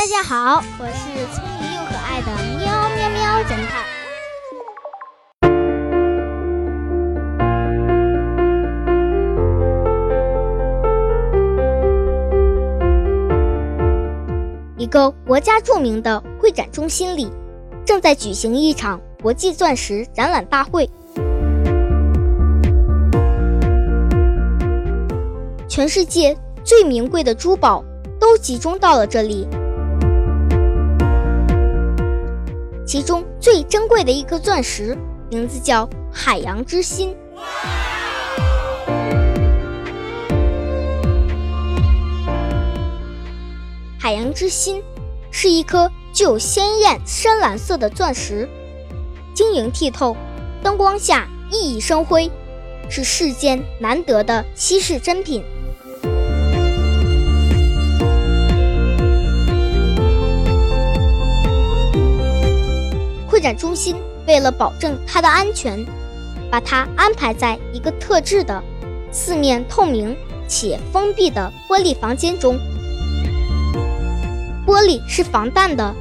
大家好，我是聪明又可爱的喵喵喵侦探。一个国家著名的会展中心里，正在举行一场国际钻石展览大会，全世界最名贵的珠宝都集中到了这里。其中最珍贵的一颗钻石，名字叫“海洋之心”。海洋之心是一颗具有鲜艳深蓝色的钻石，晶莹剔透，灯光下熠熠生辉，是世间难得的稀世珍品。中心为了保证它的安全，把它安排在一个特制的、四面透明且封闭的玻璃房间中。玻璃是防弹的，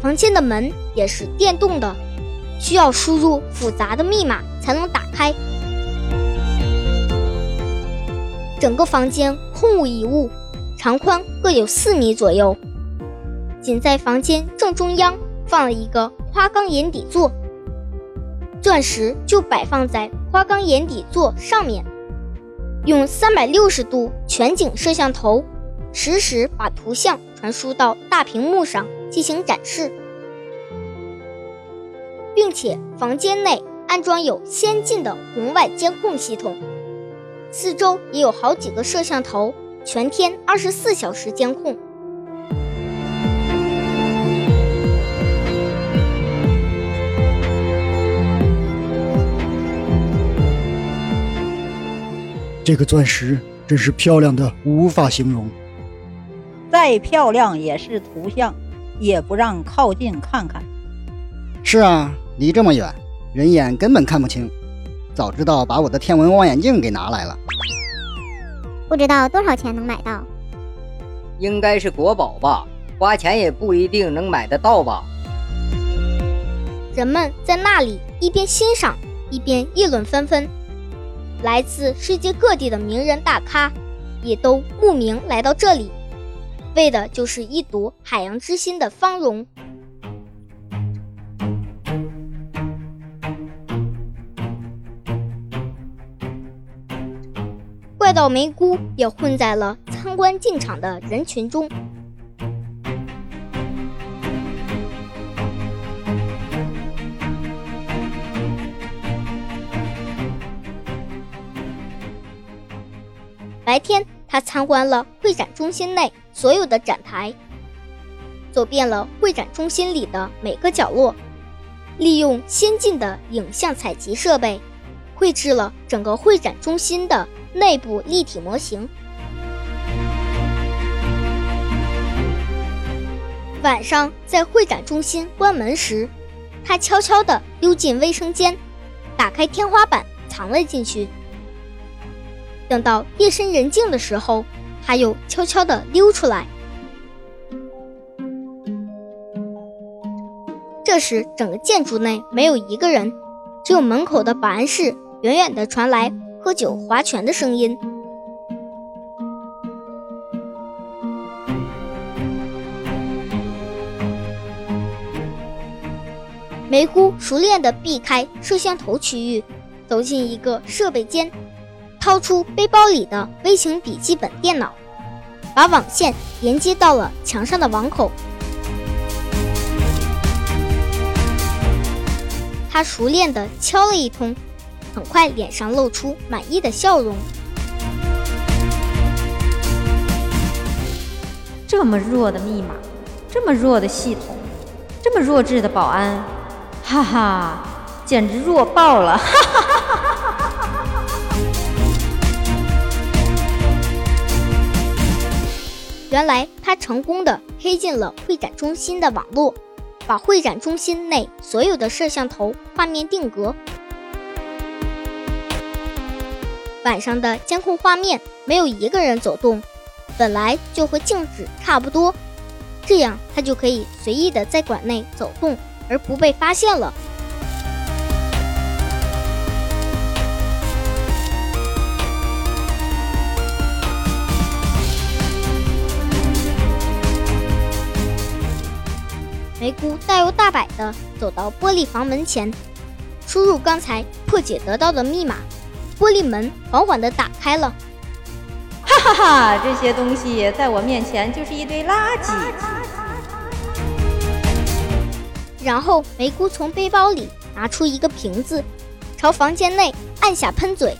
房间的门也是电动的，需要输入复杂的密码才能打开。整个房间空无一物，长宽各有四米左右。仅在房间正中央放了一个。花岗岩底座，钻石就摆放在花岗岩底座上面，用三百六十度全景摄像头实时把图像传输到大屏幕上进行展示，并且房间内安装有先进的红外监控系统，四周也有好几个摄像头，全天二十四小时监控。这个钻石真是漂亮的无法形容，再漂亮也是图像，也不让靠近看看。是啊，离这么远，人眼根本看不清。早知道把我的天文望远镜给拿来了。不知道多少钱能买到？应该是国宝吧，花钱也不一定能买得到吧。人们在那里一边欣赏，一边议论纷纷。来自世界各地的名人大咖，也都慕名来到这里，为的就是一睹海洋之心的芳容。怪盗梅姑也混在了参观进场的人群中。白天，他参观了会展中心内所有的展台，走遍了会展中心里的每个角落，利用先进的影像采集设备，绘制了整个会展中心的内部立体模型。晚上，在会展中心关门时，他悄悄地溜进卫生间，打开天花板，藏了进去。等到夜深人静的时候，他又悄悄地溜出来。这时，整个建筑内没有一个人，只有门口的保安室远远地传来喝酒划拳的声音。梅姑熟练地避开摄像头区域，走进一个设备间。掏出背包里的微型笔记本电脑，把网线连接到了墙上的网口。他熟练地敲了一通，很快脸上露出满意的笑容。这么弱的密码，这么弱的系统，这么弱智的保安，哈哈，简直弱爆了！哈哈哈哈哈。原来他成功的黑进了会展中心的网络，把会展中心内所有的摄像头画面定格。晚上的监控画面没有一个人走动，本来就和静止差不多，这样他就可以随意的在馆内走动，而不被发现了。梅姑大摇大摆地走到玻璃房门前，输入刚才破解得到的密码，玻璃门缓缓地打开了。哈哈哈！这些东西在我面前就是一堆垃圾。然后梅姑从背包里拿出一个瓶子，朝房间内按下喷嘴，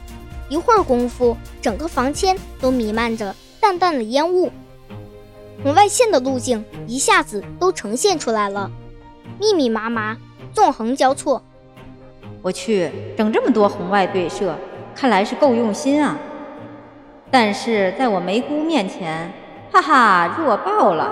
一会儿功夫，整个房间都弥漫着淡淡的烟雾。红外线的路径一下子都呈现出来了，密密麻麻，纵横交错。我去，整这么多红外对射，看来是够用心啊！但是在我梅姑面前，哈哈，弱爆了！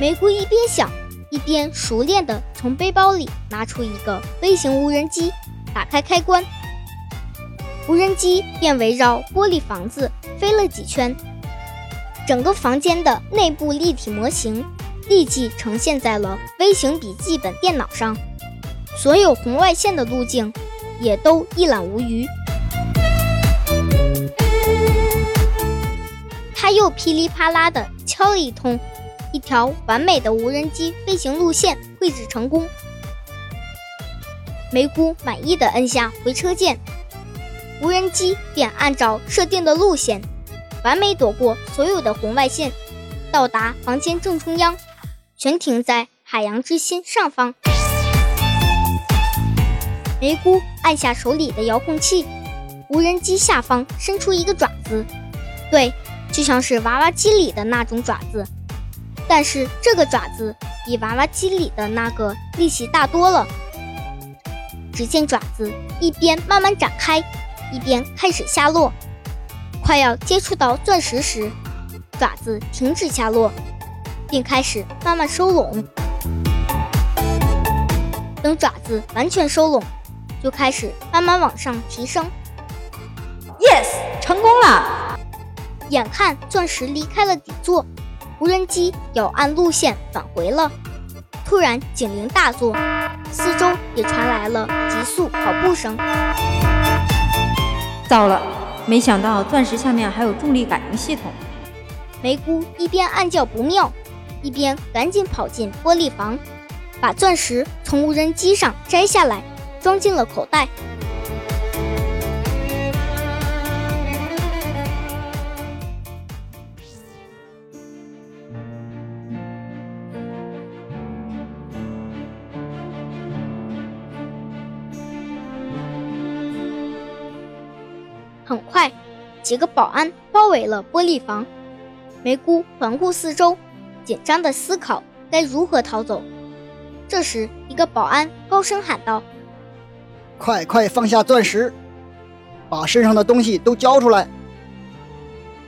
梅姑一边想。一边熟练地从背包里拿出一个微型无人机，打开开关，无人机便围绕玻璃房子飞了几圈，整个房间的内部立体模型立即呈现在了微型笔记本电脑上，所有红外线的路径也都一览无余。他又噼里啪啦地敲了一通。一条完美的无人机飞行路线绘制成功，梅姑满意的摁下回车键，无人机便按照设定的路线，完美躲过所有的红外线，到达房间正中央，悬停在海洋之心上方。梅姑按下手里的遥控器，无人机下方伸出一个爪子，对，就像是娃娃机里的那种爪子。但是这个爪子比娃娃机里的那个力气大多了。只见爪子一边慢慢展开，一边开始下落。快要接触到钻石时，爪子停止下落，并开始慢慢收拢。等爪子完全收拢，就开始慢慢往上提升。Yes，成功了！眼看钻石离开了底座。无人机要按路线返回了，突然警铃大作，四周也传来了急速跑步声。糟了，没想到钻石下面还有重力感应系统。梅姑一边暗叫不妙，一边赶紧跑进玻璃房，把钻石从无人机上摘下来，装进了口袋。很快，几个保安包围了玻璃房。梅姑环顾四周，紧张地思考该如何逃走。这时，一个保安高声喊道：“快快放下钻石，把身上的东西都交出来！”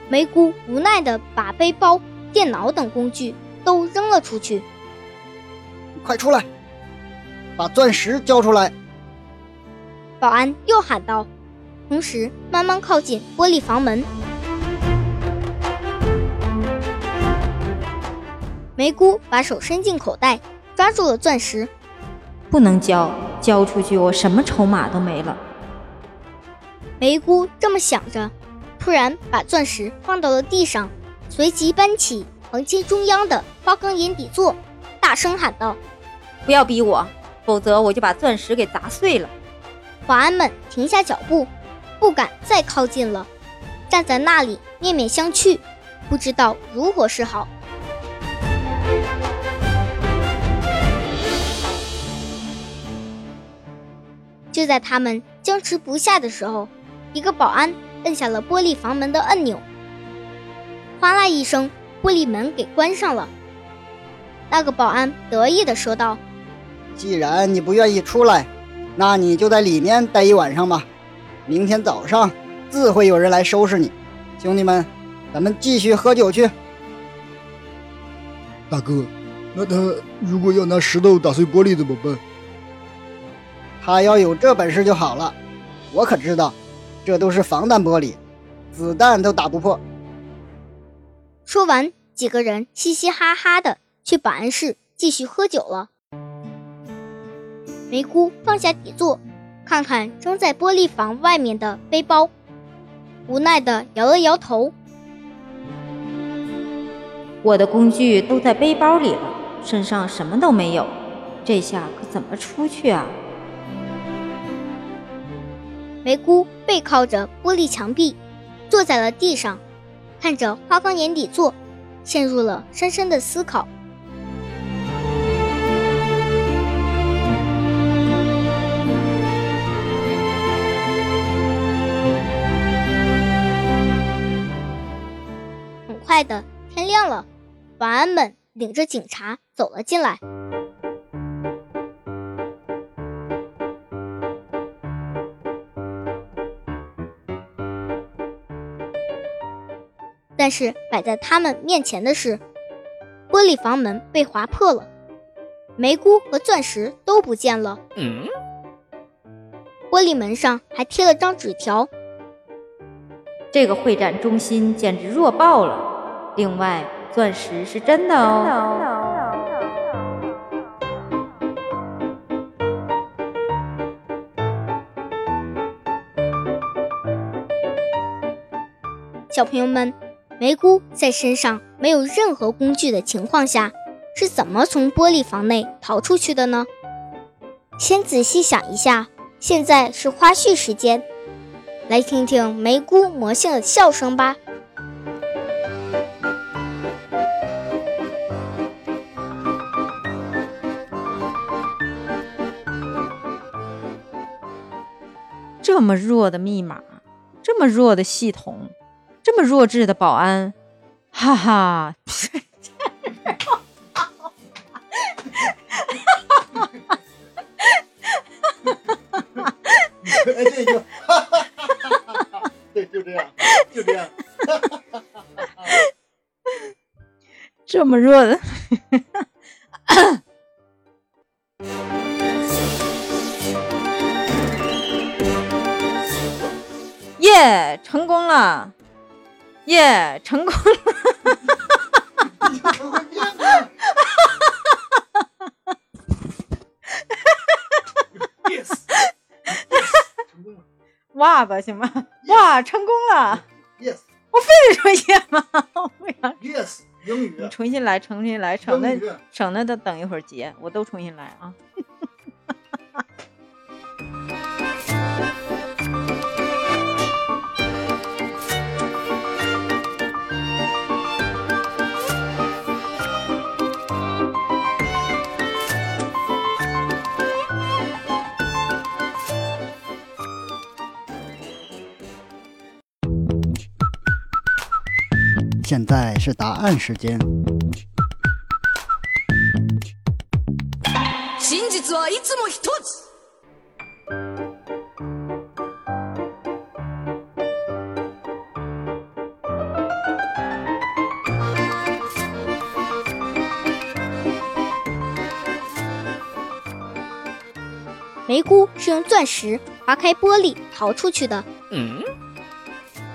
梅姑无奈地把背包、电脑等工具都扔了出去。“快出来，把钻石交出来！”保安又喊道。同时，慢慢靠近玻璃房门。梅姑把手伸进口袋，抓住了钻石。不能交，交出去我什么筹码都没了。梅姑这么想着，突然把钻石放到了地上，随即搬起房间中央的花岗岩底座，大声喊道：“不要逼我，否则我就把钻石给砸碎了！”保安们停下脚步。不敢再靠近了，站在那里面面相觑，不知道如何是好。就在他们僵持不下的时候，一个保安摁下了玻璃房门的按钮，哗啦一声，玻璃门给关上了。那个保安得意地说道：“既然你不愿意出来，那你就在里面待一晚上吧。”明天早上自会有人来收拾你，兄弟们，咱们继续喝酒去。大哥，那他如果要拿石头打碎玻璃怎么办？他要有这本事就好了。我可知道，这都是防弹玻璃，子弹都打不破。说完，几个人嘻嘻哈哈的去保安室继续喝酒了。梅姑放下底座，看看装在玻璃房外面的背包，无奈的摇了摇头。我的工具都在背包里了，身上什么都没有，这下可怎么出去啊？梅姑背靠着玻璃墙壁，坐在了地上，看着花岗岩底座，陷入了深深的思考。快的，天亮了，保安们领着警察走了进来。但是摆在他们面前的是，玻璃房门被划破了，梅姑和钻石都不见了。嗯，玻璃门上还贴了张纸条。这个会展中心简直弱爆了。另外，钻石是真的哦。小朋友们。梅姑在身上没有任何工具的情况下，是怎么从玻璃房内逃出去的呢？先仔细想一下。现在是花絮时间，来听听梅姑魔性的笑声吧。这么弱的密码，这么弱的系统。这么弱智的保安，哈哈！哎，这就，哈哈哈哈哈！对，就这样，就这样，哈哈哈哈哈！这么弱的，耶，成功了！耶，成功了！哇吧，行吗？哇，成功了！Yes，我非得重新吗？不想。Yes，英语。你重新来，重新来，省得省得再等一会儿结，我都重新来啊。现在是答案时间。梅姑是用钻石划开玻璃逃出去的。嗯，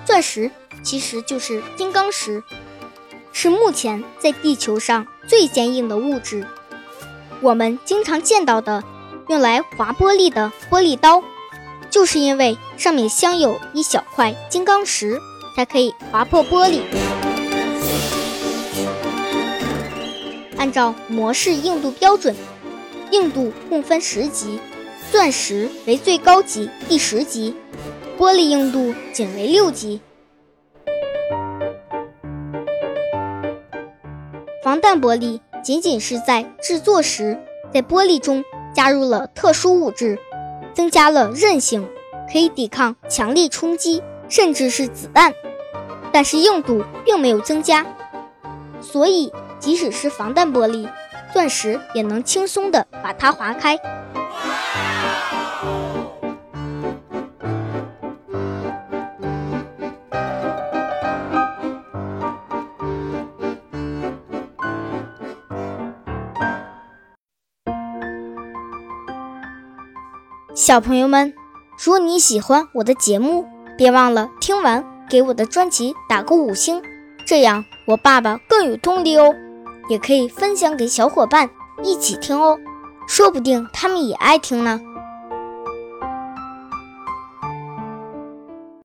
钻石。其实就是金刚石，是目前在地球上最坚硬的物质。我们经常见到的用来划玻璃的玻璃刀，就是因为上面镶有一小块金刚石，才可以划破玻璃。按照模式硬度标准，硬度共分十级，钻石为最高级第十级，玻璃硬度仅为六级。防弹玻璃仅仅是在制作时，在玻璃中加入了特殊物质，增加了韧性，可以抵抗强力冲击，甚至是子弹。但是硬度并没有增加，所以即使是防弹玻璃，钻石也能轻松地把它划开。小朋友们，如果你喜欢我的节目，别忘了听完给我的专辑打个五星，这样我爸爸更有动力哦。也可以分享给小伙伴一起听哦，说不定他们也爱听呢。